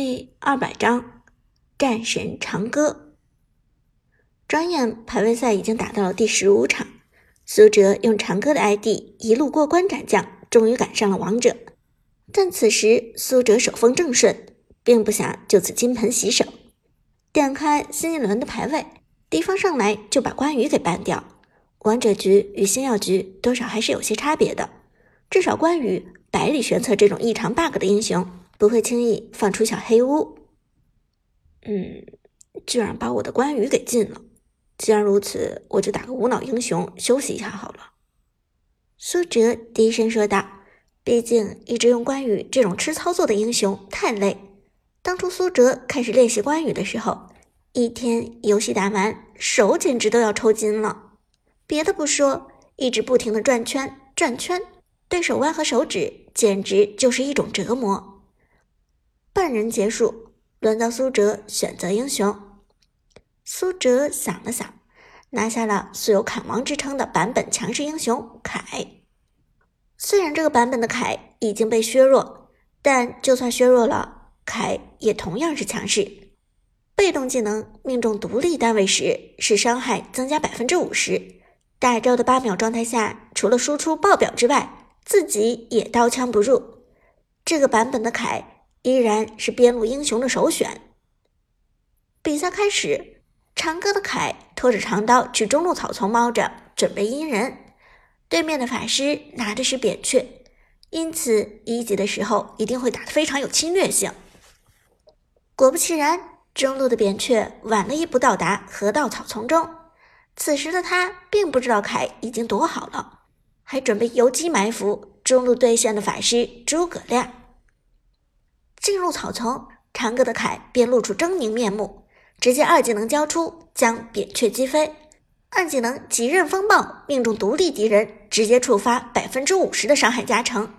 第二百章，战神长歌。转眼排位赛已经打到了第十五场，苏哲用长歌的 ID 一路过关斩将，终于赶上了王者。但此时苏哲手风正顺，并不想就此金盆洗手。点开新一轮的排位，敌方上来就把关羽给 ban 掉。王者局与星耀局多少还是有些差别的，至少关羽百里玄策这种异常 bug 的英雄。不会轻易放出小黑屋。嗯，居然把我的关羽给禁了。既然如此，我就打个无脑英雄休息一下好了。苏哲低声说道：“毕竟一直用关羽这种吃操作的英雄太累。当初苏哲开始练习关羽的时候，一天游戏打完，手简直都要抽筋了。别的不说，一直不停的转圈转圈，对手腕和手指简直就是一种折磨。”半人结束，轮到苏哲选择英雄。苏哲想了想，拿下了素有“砍王”之称的版本强势英雄凯。虽然这个版本的凯已经被削弱，但就算削弱了，凯也同样是强势。被动技能命中独立单位时，使伤害增加百分之五十。大招的八秒状态下，除了输出爆表之外，自己也刀枪不入。这个版本的凯。依然是边路英雄的首选。比赛开始，长歌的凯拖着长刀去中路草丛猫着，准备阴人。对面的法师拿的是扁鹊，因此一级的时候一定会打得非常有侵略性。果不其然，中路的扁鹊晚了一步到达河道草丛中。此时的他并不知道凯已经躲好了，还准备游击埋伏中路对线的法师诸葛亮。进入草丛，长歌的凯便露出狰狞面目，直接二技能交出，将扁鹊击飞。二技能极刃风暴命中独立敌人，直接触发百分之五十的伤害加成，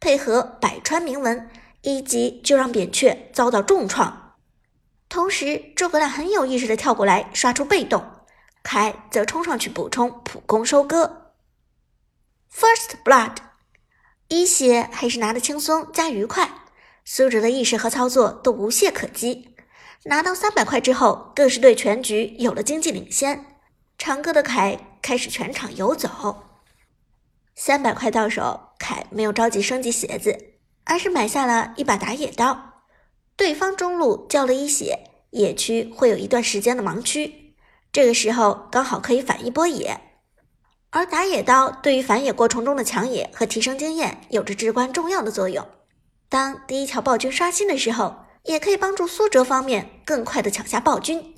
配合百川铭文，一击就让扁鹊遭到重创。同时，诸葛亮很有意识的跳过来刷出被动，凯则冲上去补充普攻收割。First Blood，一血还是拿的轻松加愉快。苏哲的意识和操作都无懈可击，拿到三百块之后，更是对全局有了经济领先。长歌的凯开始全场游走，三百块到手，凯没有着急升级鞋子，而是买下了一把打野刀。对方中路交了一血，野区会有一段时间的盲区，这个时候刚好可以反一波野。而打野刀对于反野过程中的抢野和提升经验有着至关重要的作用。当第一条暴君刷新的时候，也可以帮助苏哲方面更快的抢下暴君。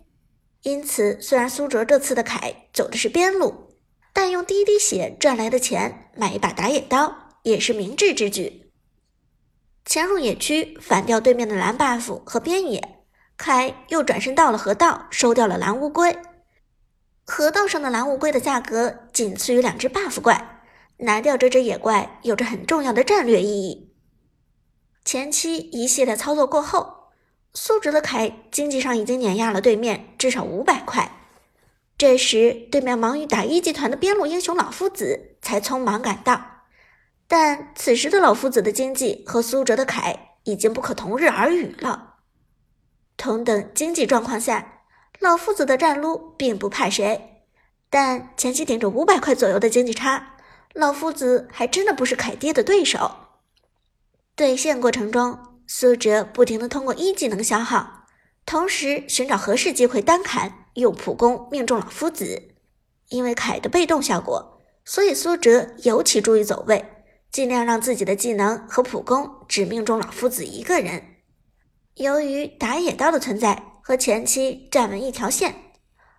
因此，虽然苏哲这次的凯走的是边路，但用第一滴血赚来的钱买一把打野刀也是明智之举。潜入野区反掉对面的蓝 buff 和边野，凯又转身到了河道收掉了蓝乌龟。河道上的蓝乌龟的价格仅次于两只 buff 怪，拿掉这只野怪有着很重要的战略意义。前期一系列操作过后，苏哲的凯经济上已经碾压了对面至少五百块。这时，对面忙于打一级团的边路英雄老夫子才匆忙赶到，但此时的老夫子的经济和苏哲的凯已经不可同日而语了。同等经济状况下，老夫子的战撸并不怕谁，但前期顶着五百块左右的经济差，老夫子还真的不是凯爹的对手。对线过程中，苏哲不停的通过一技能消耗，同时寻找合适机会单砍，用普攻命中老夫子。因为凯的被动效果，所以苏哲尤其注意走位，尽量让自己的技能和普攻只命中老夫子一个人。由于打野刀的存在和前期站稳一条线，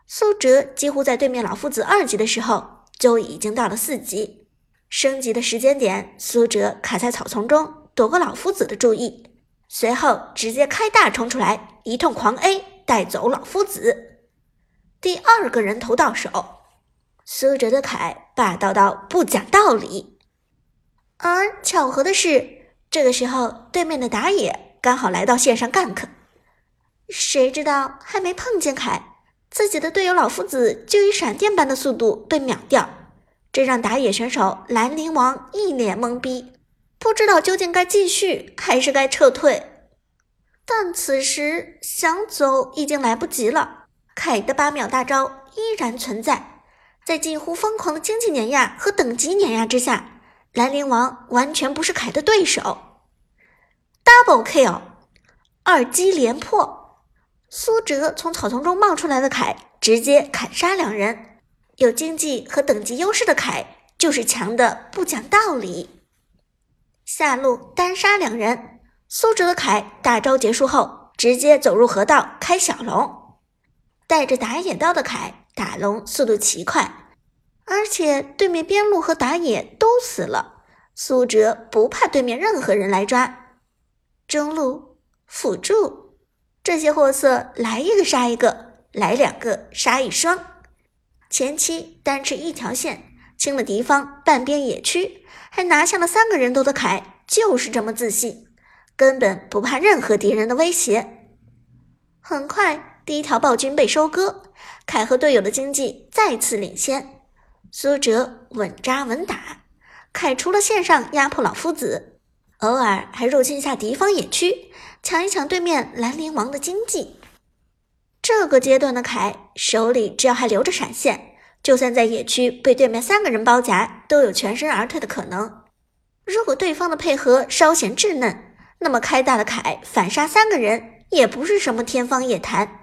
苏哲几乎在对面老夫子二级的时候就已经到了四级。升级的时间点，苏哲卡在草丛中。躲过老夫子的注意，随后直接开大冲出来，一通狂 A 带走老夫子。第二个人头到手，苏哲的凯霸道到不讲道理。而巧合的是，这个时候对面的打野刚好来到线上 gank，谁知道还没碰见凯，自己的队友老夫子就以闪电般的速度被秒掉，这让打野选手兰陵王一脸懵逼。不知道究竟该继续还是该撤退。但此时想走已经来不及了。凯的八秒大招依然存在，在近乎疯狂的经济碾压和等级碾压之下，兰陵王完全不是凯的对手。Double kill，二击连破，苏哲从草丛中冒出来的凯直接砍杀两人。有经济和等级优势的凯就是强的不讲道理。下路单杀两人，苏哲的凯大招结束后直接走入河道开小龙，带着打野刀的凯打龙速度奇快，而且对面边路和打野都死了，苏哲不怕对面任何人来抓。中路辅助这些货色来一个杀一个，来两个杀一双。前期单吃一条线，清了敌方半边野区，还拿下了三个人头的凯，就是这么自信，根本不怕任何敌人的威胁。很快，第一条暴君被收割，凯和队友的经济再次领先。苏哲稳扎稳打，凯除了线上压迫老夫子，偶尔还入侵下敌方野区，抢一抢对面兰陵王的经济。这个阶段的凯手里只要还留着闪现，就算在野区被对面三个人包夹，都有全身而退的可能。如果对方的配合稍显稚嫩，那么开大的凯反杀三个人也不是什么天方夜谭。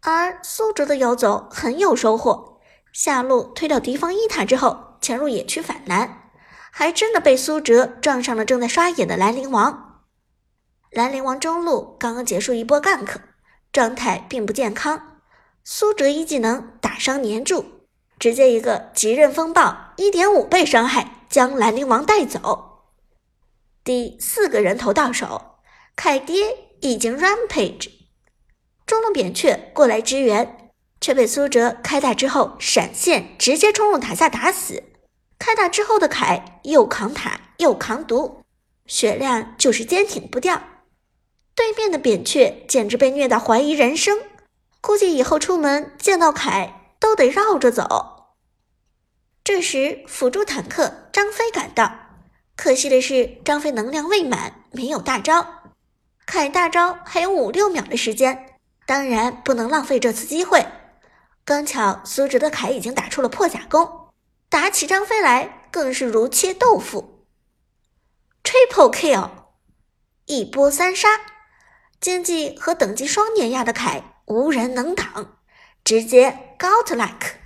而苏哲的游走很有收获，下路推掉敌方一塔之后，潜入野区反蓝，还真的被苏哲撞上了正在刷野的兰陵王。兰陵王中路刚刚结束一波 gank。状态并不健康，苏哲一技能打伤粘住，直接一个极刃风暴，一点五倍伤害将兰陵王带走。第四个人头到手，凯爹已经 rampage，中路扁鹊过来支援，却被苏哲开大之后闪现直接冲入塔下打死。开大之后的凯又扛塔又扛毒，血量就是坚挺不掉。对面的扁鹊简直被虐到怀疑人生，估计以后出门见到凯都得绕着走。这时，辅助坦克张飞赶到，可惜的是张飞能量未满，没有大招。凯大招还有五六秒的时间，当然不能浪费这次机会。刚巧苏哲的凯已经打出了破甲弓，打起张飞来更是如切豆腐。Triple kill，一波三杀。经济和等级双碾压的凯无人能挡，直接 got like，。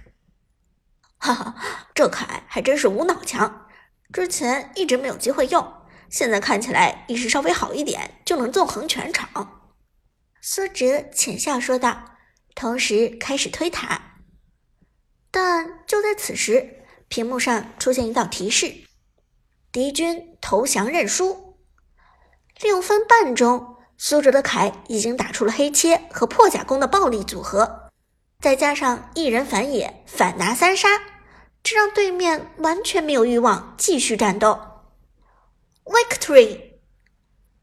哈哈，这凯还真是无脑强，之前一直没有机会用，现在看起来意识稍微好一点就能纵横全场。苏哲浅笑说道，同时开始推塔。但就在此时，屏幕上出现一道提示：敌军投降认输。六分半钟。苏哲的凯已经打出了黑切和破甲弓的暴力组合，再加上一人反野反拿三杀，这让对面完全没有欲望继续战斗。Victory，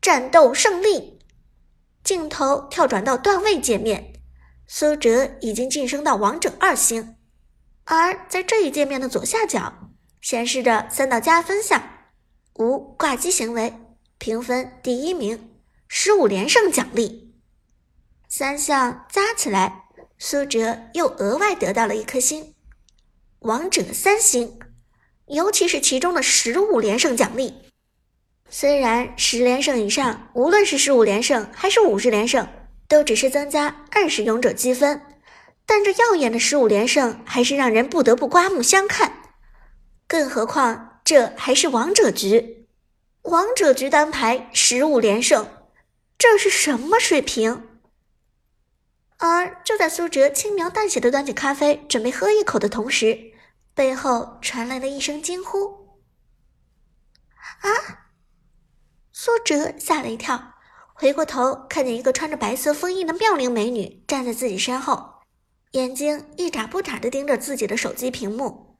战斗胜利。镜头跳转到段位界面，苏哲已经晋升到王者二星，而在这一界面的左下角显示着三道加分项：无挂机行为，评分第一名。十五连胜奖励，三项加起来，苏哲又额外得到了一颗星，王者三星。尤其是其中的十五连胜奖励，虽然十连胜以上，无论是十五连胜还是五十连胜，都只是增加二十勇者积分，但这耀眼的十五连胜还是让人不得不刮目相看。更何况这还是王者局，王者局单排十五连胜。这是什么水平？而就在苏哲轻描淡写的端起咖啡准备喝一口的同时，背后传来了一声惊呼：“啊！”苏哲吓了一跳，回过头看见一个穿着白色风衣的妙龄美女站在自己身后，眼睛一眨不眨的盯着自己的手机屏幕。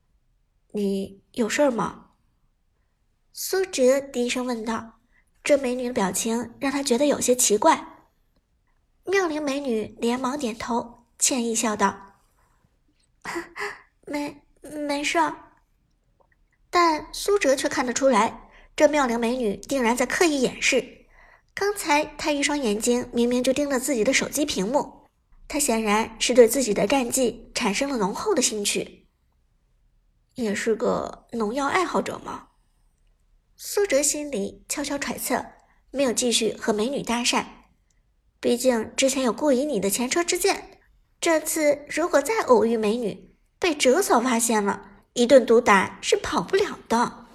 “你有事吗？”苏哲低声问道。这美女的表情让他觉得有些奇怪。妙龄美女连忙点头，歉意笑道：“ 没没事。”但苏哲却看得出来，这妙龄美女定然在刻意掩饰。刚才他一双眼睛明明就盯着自己的手机屏幕，他显然是对自己的战绩产生了浓厚的兴趣。也是个农药爱好者吗？苏哲心里悄悄揣测，没有继续和美女搭讪。毕竟之前有顾以你的前车之鉴，这次如果再偶遇美女，被哲嫂发现了，一顿毒打是跑不了的。